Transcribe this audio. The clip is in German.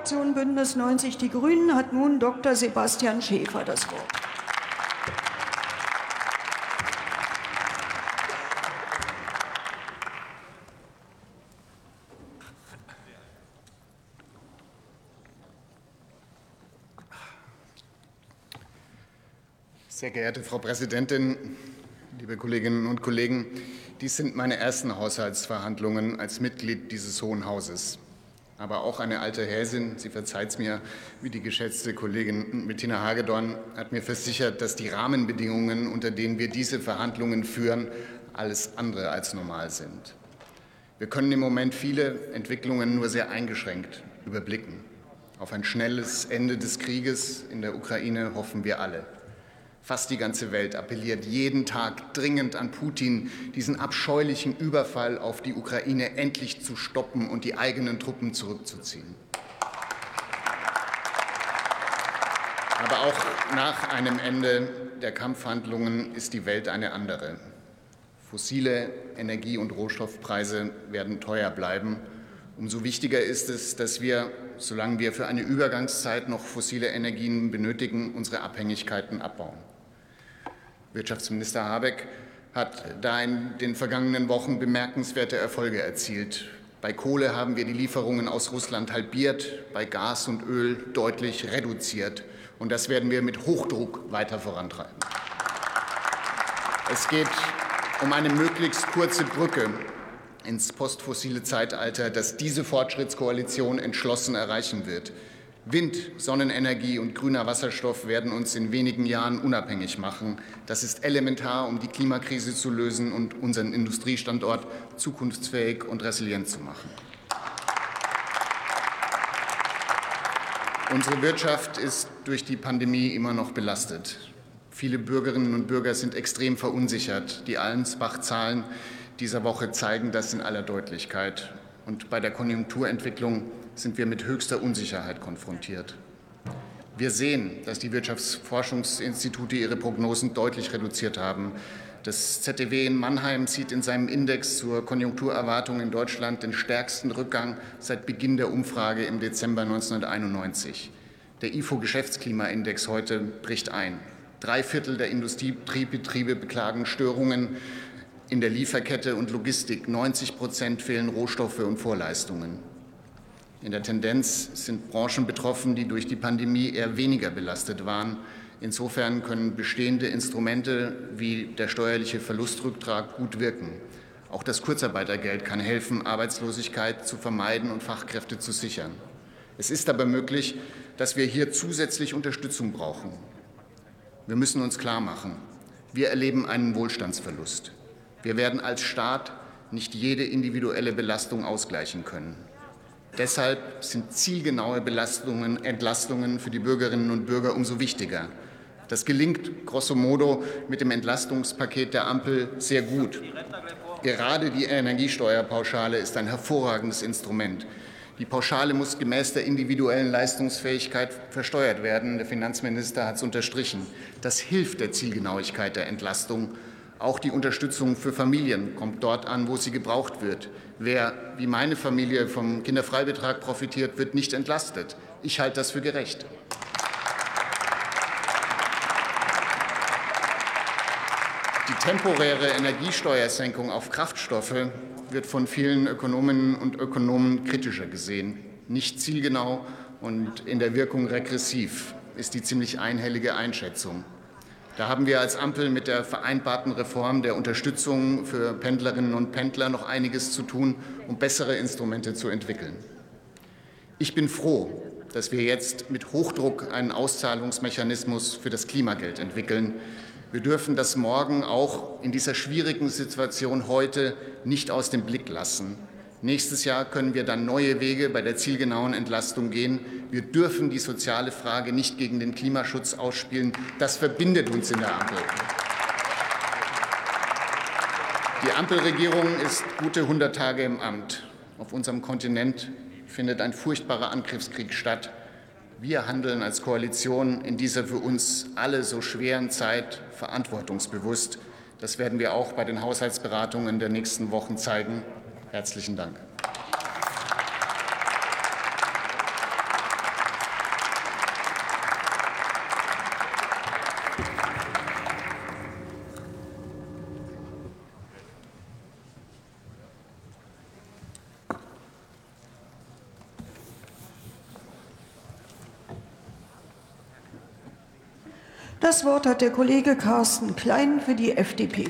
Fraktion Bündnis 90 Die Grünen hat nun Dr. Sebastian Schäfer das Wort. Sehr geehrte Frau Präsidentin, liebe Kolleginnen und Kollegen! Dies sind meine ersten Haushaltsverhandlungen als Mitglied dieses Hohen Hauses. Aber auch eine alte Häsin, sie verzeiht es mir, wie die geschätzte Kollegin Bettina Hagedorn, hat mir versichert, dass die Rahmenbedingungen, unter denen wir diese Verhandlungen führen, alles andere als normal sind. Wir können im Moment viele Entwicklungen nur sehr eingeschränkt überblicken. Auf ein schnelles Ende des Krieges in der Ukraine hoffen wir alle. Fast die ganze Welt appelliert jeden Tag dringend an Putin, diesen abscheulichen Überfall auf die Ukraine endlich zu stoppen und die eigenen Truppen zurückzuziehen. Aber auch nach einem Ende der Kampfhandlungen ist die Welt eine andere. Fossile Energie- und Rohstoffpreise werden teuer bleiben. Umso wichtiger ist es, dass wir, solange wir für eine Übergangszeit noch fossile Energien benötigen, unsere Abhängigkeiten abbauen. Wirtschaftsminister Habeck hat da in den vergangenen Wochen bemerkenswerte Erfolge erzielt. Bei Kohle haben wir die Lieferungen aus Russland halbiert, bei Gas und Öl deutlich reduziert. Und das werden wir mit Hochdruck weiter vorantreiben. Es geht um eine möglichst kurze Brücke ins postfossile Zeitalter, das diese Fortschrittskoalition entschlossen erreichen wird. Wind, Sonnenenergie und grüner Wasserstoff werden uns in wenigen Jahren unabhängig machen. Das ist elementar, um die Klimakrise zu lösen und unseren Industriestandort zukunftsfähig und resilient zu machen. Unsere Wirtschaft ist durch die Pandemie immer noch belastet. Viele Bürgerinnen und Bürger sind extrem verunsichert. Die Allensbach-Zahlen dieser Woche zeigen das in aller Deutlichkeit. Und bei der Konjunkturentwicklung sind wir mit höchster Unsicherheit konfrontiert. Wir sehen, dass die Wirtschaftsforschungsinstitute ihre Prognosen deutlich reduziert haben. Das ZDW in Mannheim sieht in seinem Index zur Konjunkturerwartung in Deutschland den stärksten Rückgang seit Beginn der Umfrage im Dezember 1991. Der IFO-Geschäftsklimaindex heute bricht ein. Drei Viertel der Industriebetriebe beklagen Störungen in der Lieferkette und Logistik. 90 Prozent fehlen Rohstoffe und Vorleistungen. In der Tendenz sind Branchen betroffen, die durch die Pandemie eher weniger belastet waren. Insofern können bestehende Instrumente wie der steuerliche Verlustrücktrag gut wirken. Auch das Kurzarbeitergeld kann helfen, Arbeitslosigkeit zu vermeiden und Fachkräfte zu sichern. Es ist aber möglich, dass wir hier zusätzlich Unterstützung brauchen. Wir müssen uns klarmachen, wir erleben einen Wohlstandsverlust. Wir werden als Staat nicht jede individuelle Belastung ausgleichen können. Deshalb sind zielgenaue Belastungen, Entlastungen für die Bürgerinnen und Bürger umso wichtiger. Das gelingt grosso modo mit dem Entlastungspaket der Ampel sehr gut. Gerade die Energiesteuerpauschale ist ein hervorragendes Instrument. Die Pauschale muss gemäß der individuellen Leistungsfähigkeit versteuert werden. Der Finanzminister hat es unterstrichen. Das hilft der Zielgenauigkeit der Entlastung auch die Unterstützung für Familien kommt dort an, wo sie gebraucht wird. Wer wie meine Familie vom Kinderfreibetrag profitiert, wird nicht entlastet. Ich halte das für gerecht. Die temporäre Energiesteuersenkung auf Kraftstoffe wird von vielen Ökonominnen und Ökonomen kritischer gesehen. Nicht zielgenau und in der Wirkung regressiv ist die ziemlich einhellige Einschätzung. Da haben wir als Ampel mit der vereinbarten Reform der Unterstützung für Pendlerinnen und Pendler noch einiges zu tun, um bessere Instrumente zu entwickeln. Ich bin froh, dass wir jetzt mit Hochdruck einen Auszahlungsmechanismus für das Klimageld entwickeln. Wir dürfen das morgen auch in dieser schwierigen Situation heute nicht aus dem Blick lassen. Nächstes Jahr können wir dann neue Wege bei der zielgenauen Entlastung gehen. Wir dürfen die soziale Frage nicht gegen den Klimaschutz ausspielen. Das verbindet uns in der Ampel. Die Ampelregierung ist gute 100 Tage im Amt. Auf unserem Kontinent findet ein furchtbarer Angriffskrieg statt. Wir handeln als Koalition in dieser für uns alle so schweren Zeit verantwortungsbewusst. Das werden wir auch bei den Haushaltsberatungen der nächsten Wochen zeigen. Herzlichen Dank. Das Wort hat der Kollege Carsten Klein für die FDP.